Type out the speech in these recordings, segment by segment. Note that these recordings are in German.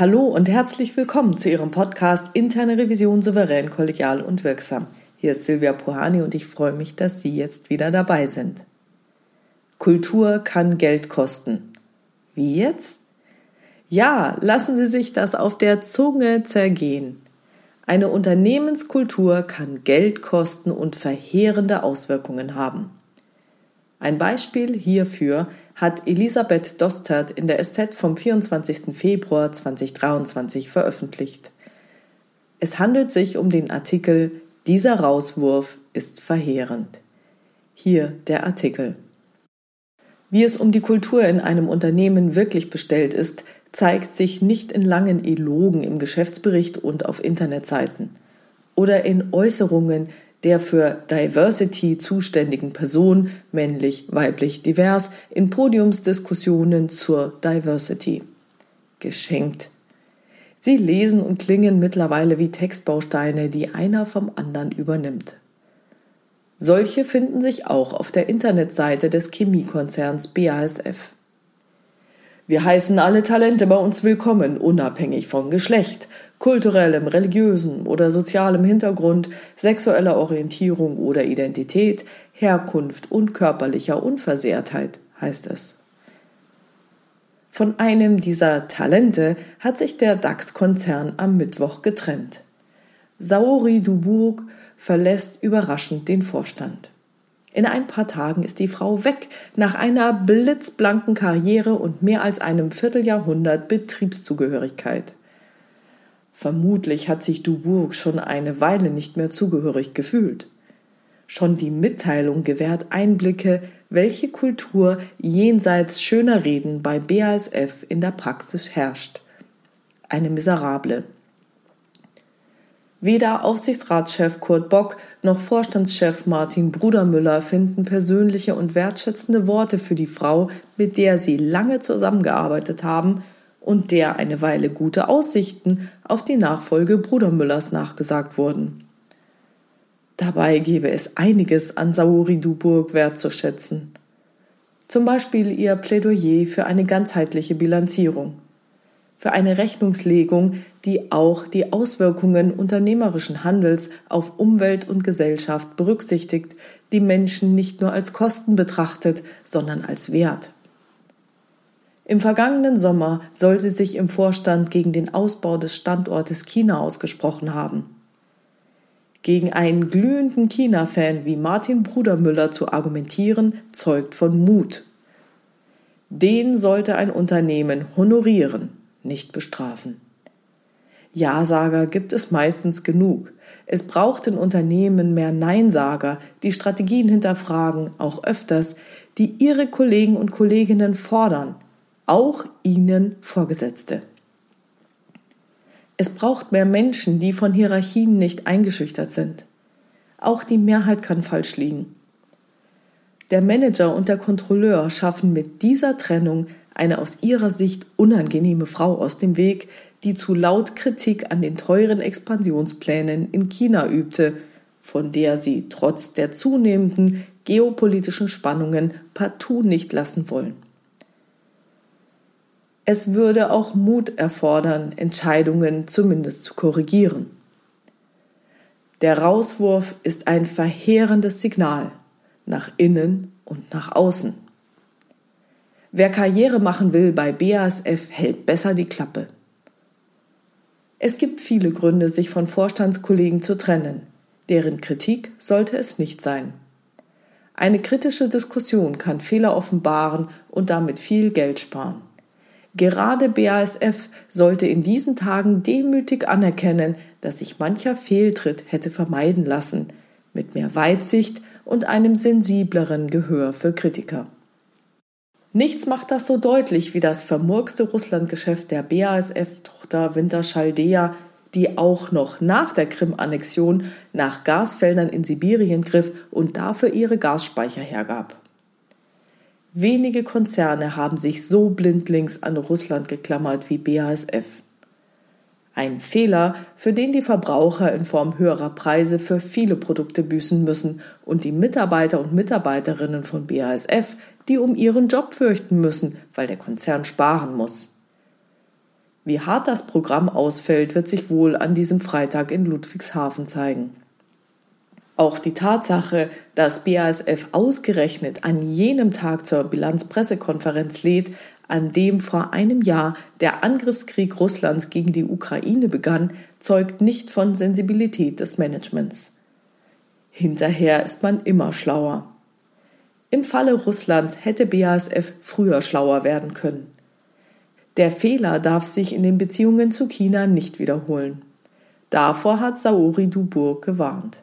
Hallo und herzlich willkommen zu Ihrem Podcast Interne Revision souverän, kollegial und wirksam. Hier ist Silvia Puhani und ich freue mich, dass Sie jetzt wieder dabei sind. Kultur kann Geld kosten. Wie jetzt? Ja, lassen Sie sich das auf der Zunge zergehen. Eine Unternehmenskultur kann Geld kosten und verheerende Auswirkungen haben. Ein Beispiel hierfür hat Elisabeth Dostert in der SZ vom 24. Februar 2023 veröffentlicht. Es handelt sich um den Artikel Dieser Rauswurf ist verheerend. Hier der Artikel. Wie es um die Kultur in einem Unternehmen wirklich bestellt ist, zeigt sich nicht in langen Elogen im Geschäftsbericht und auf Internetseiten oder in Äußerungen, der für Diversity zuständigen Person, männlich, weiblich, divers, in Podiumsdiskussionen zur Diversity. Geschenkt. Sie lesen und klingen mittlerweile wie Textbausteine, die einer vom anderen übernimmt. Solche finden sich auch auf der Internetseite des Chemiekonzerns BASF. Wir heißen alle Talente bei uns willkommen, unabhängig von Geschlecht, kulturellem, religiösem oder sozialem Hintergrund, sexueller Orientierung oder Identität, Herkunft und körperlicher Unversehrtheit, heißt es. Von einem dieser Talente hat sich der DAX-Konzern am Mittwoch getrennt. Saori Dubourg verlässt überraschend den Vorstand. In ein paar Tagen ist die Frau weg, nach einer blitzblanken Karriere und mehr als einem Vierteljahrhundert Betriebszugehörigkeit. Vermutlich hat sich Dubourg schon eine Weile nicht mehr zugehörig gefühlt. Schon die Mitteilung gewährt Einblicke, welche Kultur jenseits schöner Reden bei BASF in der Praxis herrscht. Eine miserable. Weder Aufsichtsratschef Kurt Bock noch Vorstandschef Martin Brudermüller finden persönliche und wertschätzende Worte für die Frau, mit der sie lange zusammengearbeitet haben und der eine Weile gute Aussichten auf die Nachfolge Brudermüllers nachgesagt wurden. Dabei gebe es einiges an Saori Duburg wertzuschätzen. Zum Beispiel ihr Plädoyer für eine ganzheitliche Bilanzierung, für eine Rechnungslegung, die auch die Auswirkungen unternehmerischen Handels auf Umwelt und Gesellschaft berücksichtigt, die Menschen nicht nur als Kosten betrachtet, sondern als Wert. Im vergangenen Sommer soll sie sich im Vorstand gegen den Ausbau des Standortes China ausgesprochen haben. Gegen einen glühenden China-Fan wie Martin Brudermüller zu argumentieren, zeugt von Mut. Den sollte ein Unternehmen honorieren, nicht bestrafen. Ja-Sager gibt es meistens genug. Es braucht in Unternehmen mehr Neinsager, die Strategien hinterfragen, auch öfters, die ihre Kollegen und Kolleginnen fordern, auch ihnen Vorgesetzte. Es braucht mehr Menschen, die von Hierarchien nicht eingeschüchtert sind. Auch die Mehrheit kann falsch liegen. Der Manager und der Kontrolleur schaffen mit dieser Trennung eine aus ihrer Sicht unangenehme Frau aus dem Weg, die zu laut Kritik an den teuren Expansionsplänen in China übte, von der sie trotz der zunehmenden geopolitischen Spannungen partout nicht lassen wollen. Es würde auch Mut erfordern, Entscheidungen zumindest zu korrigieren. Der Rauswurf ist ein verheerendes Signal nach innen und nach außen. Wer Karriere machen will bei BASF, hält besser die Klappe. Es gibt viele Gründe, sich von Vorstandskollegen zu trennen. Deren Kritik sollte es nicht sein. Eine kritische Diskussion kann Fehler offenbaren und damit viel Geld sparen. Gerade BASF sollte in diesen Tagen demütig anerkennen, dass sich mancher Fehltritt hätte vermeiden lassen, mit mehr Weitsicht und einem sensibleren Gehör für Kritiker. Nichts macht das so deutlich wie das vermurkste Russlandgeschäft der BASF-Tochter Winterschaldea, die auch noch nach der Krim-Annexion nach Gasfeldern in Sibirien griff und dafür ihre Gasspeicher hergab. Wenige Konzerne haben sich so blindlings an Russland geklammert wie BASF. Ein Fehler, für den die Verbraucher in Form höherer Preise für viele Produkte büßen müssen und die Mitarbeiter und Mitarbeiterinnen von BASF, die um ihren Job fürchten müssen, weil der Konzern sparen muss. Wie hart das Programm ausfällt, wird sich wohl an diesem Freitag in Ludwigshafen zeigen. Auch die Tatsache, dass BASF ausgerechnet an jenem Tag zur Bilanzpressekonferenz lädt, an dem vor einem Jahr der Angriffskrieg Russlands gegen die Ukraine begann, zeugt nicht von Sensibilität des Managements. Hinterher ist man immer schlauer. Im Falle Russlands hätte BASF früher schlauer werden können. Der Fehler darf sich in den Beziehungen zu China nicht wiederholen. Davor hat Saori Dubourg gewarnt.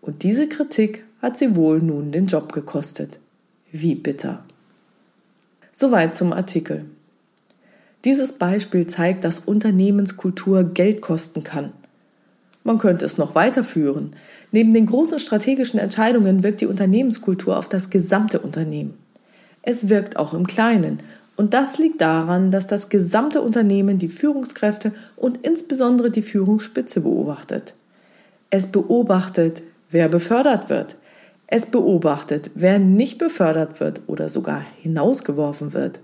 Und diese Kritik hat sie wohl nun den Job gekostet. Wie bitter. Soweit zum Artikel. Dieses Beispiel zeigt, dass Unternehmenskultur Geld kosten kann. Man könnte es noch weiterführen. Neben den großen strategischen Entscheidungen wirkt die Unternehmenskultur auf das gesamte Unternehmen. Es wirkt auch im Kleinen. Und das liegt daran, dass das gesamte Unternehmen die Führungskräfte und insbesondere die Führungsspitze beobachtet. Es beobachtet, wer befördert wird. Es beobachtet, wer nicht befördert wird oder sogar hinausgeworfen wird.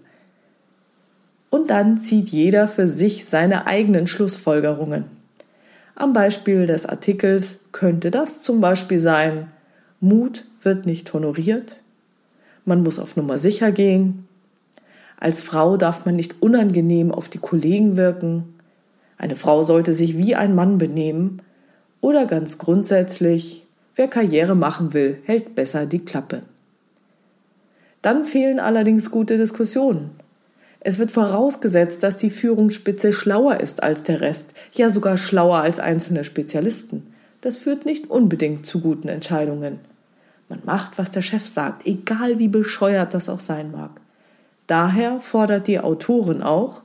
Und dann zieht jeder für sich seine eigenen Schlussfolgerungen. Am Beispiel des Artikels könnte das zum Beispiel sein, Mut wird nicht honoriert, man muss auf Nummer sicher gehen, als Frau darf man nicht unangenehm auf die Kollegen wirken, eine Frau sollte sich wie ein Mann benehmen oder ganz grundsätzlich, Wer Karriere machen will, hält besser die Klappe. Dann fehlen allerdings gute Diskussionen. Es wird vorausgesetzt, dass die Führungsspitze schlauer ist als der Rest, ja sogar schlauer als einzelne Spezialisten. Das führt nicht unbedingt zu guten Entscheidungen. Man macht, was der Chef sagt, egal wie bescheuert das auch sein mag. Daher fordert die Autorin auch,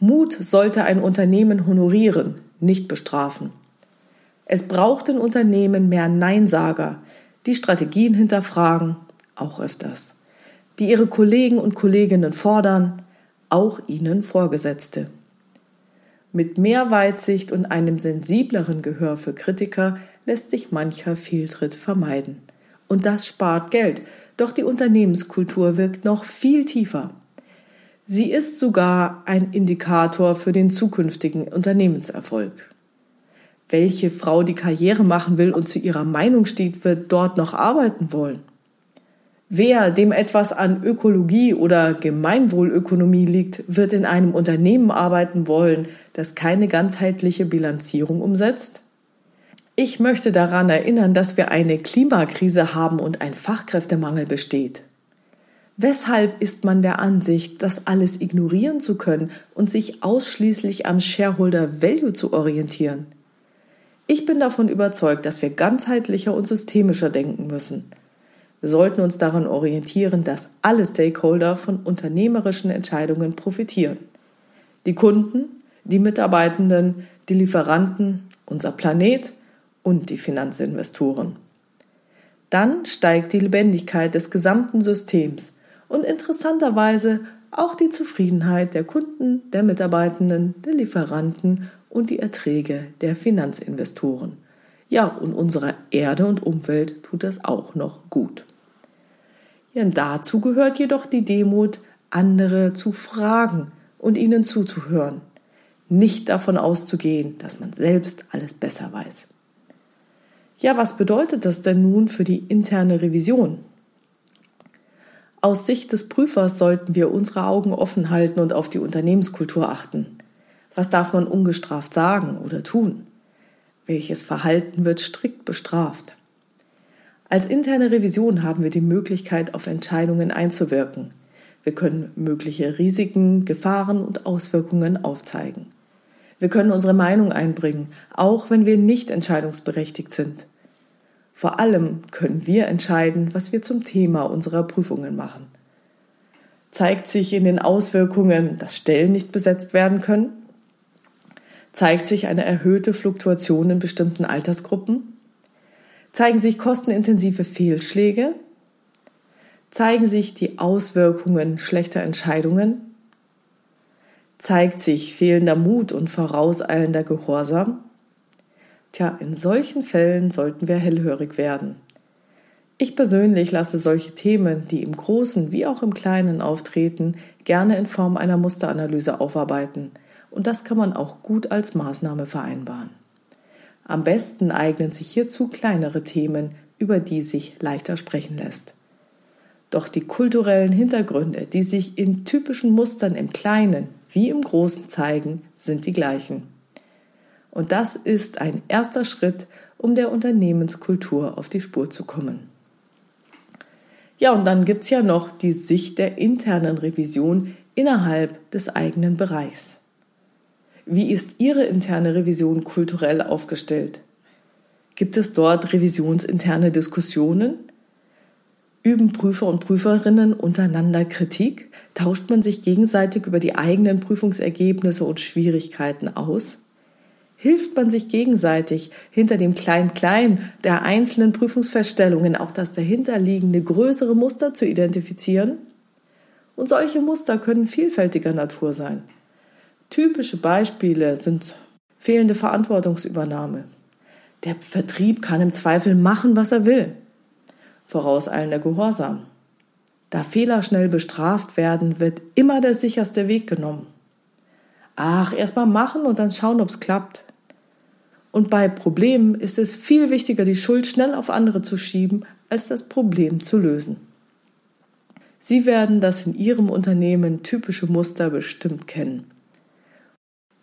Mut sollte ein Unternehmen honorieren, nicht bestrafen. Es braucht in Unternehmen mehr Neinsager, die Strategien hinterfragen, auch öfters, die ihre Kollegen und Kolleginnen fordern, auch ihnen Vorgesetzte. Mit mehr Weitsicht und einem sensibleren Gehör für Kritiker lässt sich mancher Fehltritt vermeiden. Und das spart Geld, doch die Unternehmenskultur wirkt noch viel tiefer. Sie ist sogar ein Indikator für den zukünftigen Unternehmenserfolg welche Frau die Karriere machen will und zu ihrer Meinung steht, wird dort noch arbeiten wollen. Wer, dem etwas an Ökologie oder Gemeinwohlökonomie liegt, wird in einem Unternehmen arbeiten wollen, das keine ganzheitliche Bilanzierung umsetzt? Ich möchte daran erinnern, dass wir eine Klimakrise haben und ein Fachkräftemangel besteht. Weshalb ist man der Ansicht, das alles ignorieren zu können und sich ausschließlich am Shareholder Value zu orientieren? Ich bin davon überzeugt, dass wir ganzheitlicher und systemischer denken müssen. Wir sollten uns daran orientieren, dass alle Stakeholder von unternehmerischen Entscheidungen profitieren. Die Kunden, die Mitarbeitenden, die Lieferanten, unser Planet und die Finanzinvestoren. Dann steigt die Lebendigkeit des gesamten Systems und interessanterweise auch die Zufriedenheit der Kunden, der Mitarbeitenden, der Lieferanten und die Erträge der Finanzinvestoren. Ja, und unserer Erde und Umwelt tut das auch noch gut. Ja, dazu gehört jedoch die Demut, andere zu fragen und ihnen zuzuhören, nicht davon auszugehen, dass man selbst alles besser weiß. Ja, was bedeutet das denn nun für die interne Revision? Aus Sicht des Prüfers sollten wir unsere Augen offen halten und auf die Unternehmenskultur achten. Was darf man ungestraft sagen oder tun? Welches Verhalten wird strikt bestraft? Als interne Revision haben wir die Möglichkeit, auf Entscheidungen einzuwirken. Wir können mögliche Risiken, Gefahren und Auswirkungen aufzeigen. Wir können unsere Meinung einbringen, auch wenn wir nicht entscheidungsberechtigt sind. Vor allem können wir entscheiden, was wir zum Thema unserer Prüfungen machen. Zeigt sich in den Auswirkungen, dass Stellen nicht besetzt werden können? Zeigt sich eine erhöhte Fluktuation in bestimmten Altersgruppen? Zeigen sich kostenintensive Fehlschläge? Zeigen sich die Auswirkungen schlechter Entscheidungen? Zeigt sich fehlender Mut und vorauseilender Gehorsam? Tja, in solchen Fällen sollten wir hellhörig werden. Ich persönlich lasse solche Themen, die im Großen wie auch im Kleinen auftreten, gerne in Form einer Musteranalyse aufarbeiten – und das kann man auch gut als Maßnahme vereinbaren. Am besten eignen sich hierzu kleinere Themen, über die sich leichter sprechen lässt. Doch die kulturellen Hintergründe, die sich in typischen Mustern im Kleinen wie im Großen zeigen, sind die gleichen. Und das ist ein erster Schritt, um der Unternehmenskultur auf die Spur zu kommen. Ja, und dann gibt es ja noch die Sicht der internen Revision innerhalb des eigenen Bereichs. Wie ist Ihre interne Revision kulturell aufgestellt? Gibt es dort revisionsinterne Diskussionen? Üben Prüfer und Prüferinnen untereinander Kritik? Tauscht man sich gegenseitig über die eigenen Prüfungsergebnisse und Schwierigkeiten aus? Hilft man sich gegenseitig hinter dem Klein-Klein der einzelnen Prüfungsfeststellungen auch das dahinterliegende größere Muster zu identifizieren? Und solche Muster können vielfältiger Natur sein. Typische Beispiele sind fehlende Verantwortungsübernahme. Der Vertrieb kann im Zweifel machen, was er will vorauseilender Gehorsam. Da Fehler schnell bestraft werden, wird immer der sicherste Weg genommen. Ach, erst mal machen und dann schauen, ob's klappt. Und bei Problemen ist es viel wichtiger, die Schuld schnell auf andere zu schieben, als das Problem zu lösen. Sie werden das in Ihrem Unternehmen typische Muster bestimmt kennen.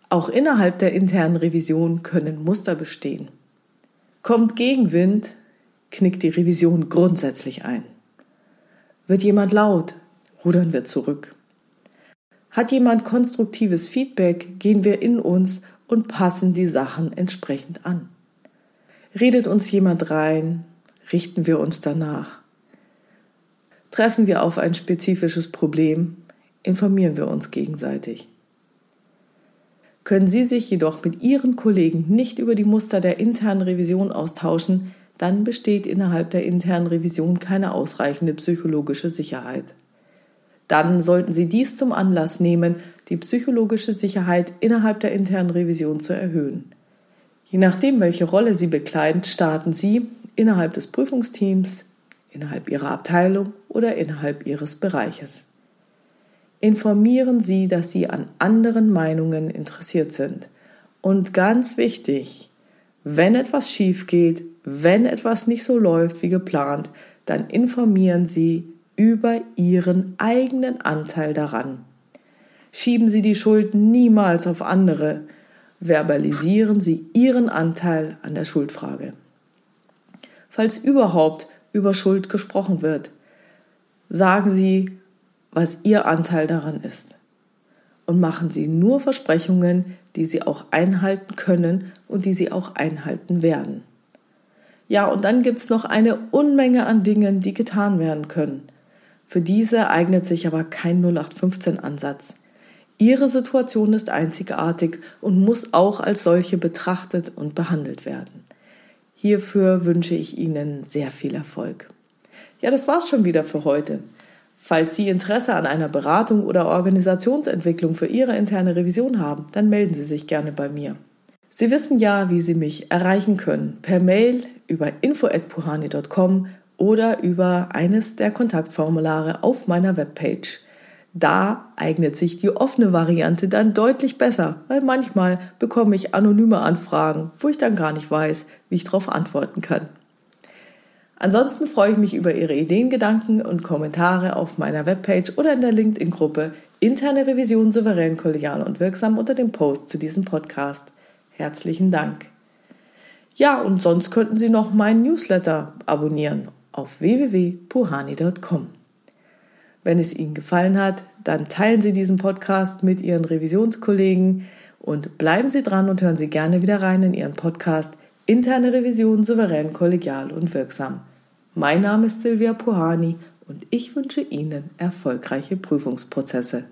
Auch innerhalb der internen Revision können Muster bestehen. Kommt Gegenwind, knickt die Revision grundsätzlich ein. Wird jemand laut, rudern wir zurück. Hat jemand konstruktives Feedback, gehen wir in uns und passen die Sachen entsprechend an. Redet uns jemand rein, richten wir uns danach. Treffen wir auf ein spezifisches Problem, informieren wir uns gegenseitig. Können Sie sich jedoch mit Ihren Kollegen nicht über die Muster der internen Revision austauschen, dann besteht innerhalb der internen Revision keine ausreichende psychologische Sicherheit. Dann sollten Sie dies zum Anlass nehmen, die psychologische Sicherheit innerhalb der internen Revision zu erhöhen. Je nachdem, welche Rolle Sie bekleiden, starten Sie innerhalb des Prüfungsteams, innerhalb Ihrer Abteilung oder innerhalb Ihres Bereiches. Informieren Sie, dass Sie an anderen Meinungen interessiert sind. Und ganz wichtig, wenn etwas schief geht, wenn etwas nicht so läuft wie geplant, dann informieren Sie über Ihren eigenen Anteil daran. Schieben Sie die Schuld niemals auf andere. Verbalisieren Sie Ihren Anteil an der Schuldfrage. Falls überhaupt über Schuld gesprochen wird, sagen Sie, was Ihr Anteil daran ist. Und machen Sie nur Versprechungen, die Sie auch einhalten können und die Sie auch einhalten werden. Ja, und dann gibt's noch eine Unmenge an Dingen, die getan werden können. Für diese eignet sich aber kein 0815-Ansatz. Ihre Situation ist einzigartig und muss auch als solche betrachtet und behandelt werden. Hierfür wünsche ich Ihnen sehr viel Erfolg. Ja, das war's schon wieder für heute. Falls Sie Interesse an einer Beratung oder Organisationsentwicklung für Ihre interne Revision haben, dann melden Sie sich gerne bei mir. Sie wissen ja, wie Sie mich erreichen können. Per Mail über info.puhani.com oder über eines der Kontaktformulare auf meiner Webpage. Da eignet sich die offene Variante dann deutlich besser, weil manchmal bekomme ich anonyme Anfragen, wo ich dann gar nicht weiß, wie ich darauf antworten kann. Ansonsten freue ich mich über Ihre Ideen, Gedanken und Kommentare auf meiner Webpage oder in der LinkedIn-Gruppe Interne Revision souverän, kollegial und wirksam unter dem Post zu diesem Podcast. Herzlichen Dank. Ja, und sonst könnten Sie noch meinen Newsletter abonnieren auf www.puhani.com. Wenn es Ihnen gefallen hat, dann teilen Sie diesen Podcast mit Ihren Revisionskollegen und bleiben Sie dran und hören Sie gerne wieder rein in Ihren Podcast Interne Revision souverän, kollegial und wirksam. Mein Name ist Silvia Puhani und ich wünsche Ihnen erfolgreiche Prüfungsprozesse.